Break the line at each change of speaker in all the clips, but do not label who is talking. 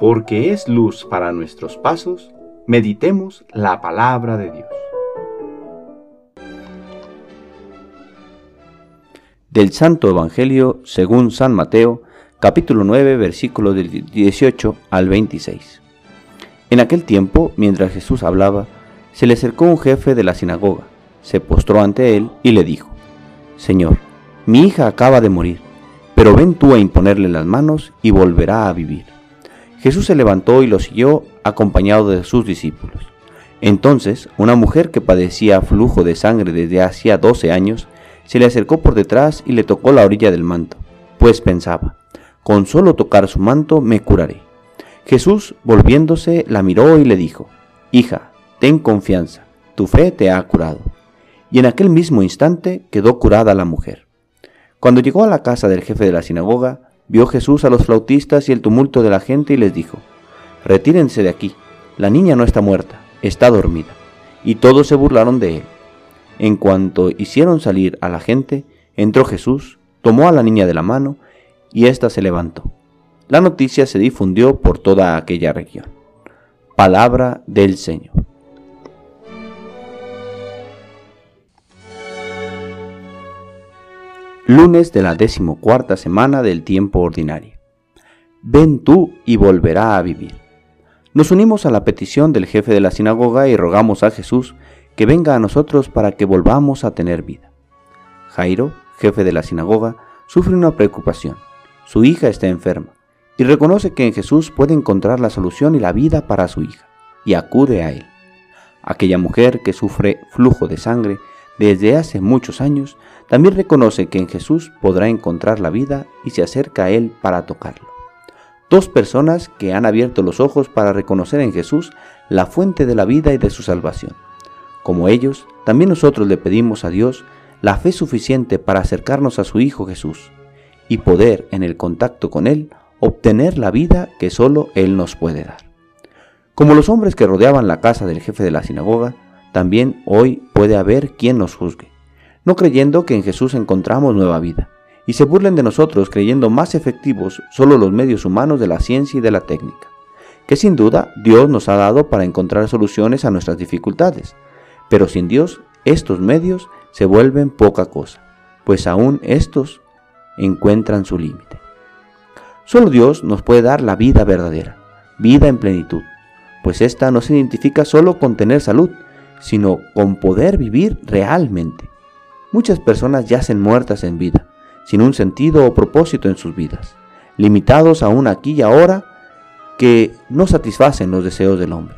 porque es luz para nuestros pasos, meditemos la palabra de Dios.
Del Santo Evangelio según San Mateo, capítulo 9, versículos del 18 al 26. En aquel tiempo, mientras Jesús hablaba, se le acercó un jefe de la sinagoga, se postró ante él y le dijo, Señor, mi hija acaba de morir, pero ven tú a imponerle las manos y volverá a vivir. Jesús se levantó y lo siguió acompañado de sus discípulos. Entonces, una mujer que padecía flujo de sangre desde hacía doce años, se le acercó por detrás y le tocó la orilla del manto, pues pensaba, con solo tocar su manto me curaré. Jesús, volviéndose, la miró y le dijo, Hija, ten confianza, tu fe te ha curado. Y en aquel mismo instante quedó curada la mujer. Cuando llegó a la casa del jefe de la sinagoga, vio Jesús a los flautistas y el tumulto de la gente y les dijo, Retírense de aquí, la niña no está muerta, está dormida. Y todos se burlaron de él. En cuanto hicieron salir a la gente, entró Jesús, tomó a la niña de la mano, y ésta se levantó. La noticia se difundió por toda aquella región. Palabra del Señor. Lunes de la decimocuarta semana del tiempo ordinario. Ven tú y volverá a vivir. Nos unimos a la petición del jefe de la sinagoga y rogamos a Jesús que venga a nosotros para que volvamos a tener vida. Jairo, jefe de la sinagoga, sufre una preocupación. Su hija está enferma y reconoce que en Jesús puede encontrar la solución y la vida para su hija, y acude a él. Aquella mujer que sufre flujo de sangre desde hace muchos años, también reconoce que en Jesús podrá encontrar la vida y se acerca a Él para tocarlo. Dos personas que han abierto los ojos para reconocer en Jesús la fuente de la vida y de su salvación. Como ellos, también nosotros le pedimos a Dios la fe suficiente para acercarnos a su Hijo Jesús y poder, en el contacto con Él, obtener la vida que solo Él nos puede dar. Como los hombres que rodeaban la casa del jefe de la sinagoga, también hoy puede haber quien nos juzgue, no creyendo que en Jesús encontramos nueva vida, y se burlen de nosotros creyendo más efectivos solo los medios humanos de la ciencia y de la técnica, que sin duda Dios nos ha dado para encontrar soluciones a nuestras dificultades, pero sin Dios estos medios se vuelven poca cosa, pues aún estos encuentran su límite. Solo Dios nos puede dar la vida verdadera, vida en plenitud, pues esta no se identifica solo con tener salud, sino con poder vivir realmente. Muchas personas yacen muertas en vida, sin un sentido o propósito en sus vidas, limitados a un aquí y ahora que no satisfacen los deseos del hombre,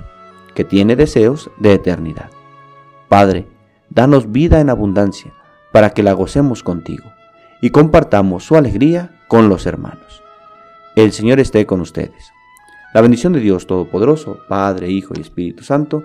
que tiene deseos de eternidad. Padre, danos vida en abundancia para que la gocemos contigo y compartamos su alegría con los hermanos. El Señor esté con ustedes. La bendición de Dios Todopoderoso, Padre, Hijo y Espíritu Santo,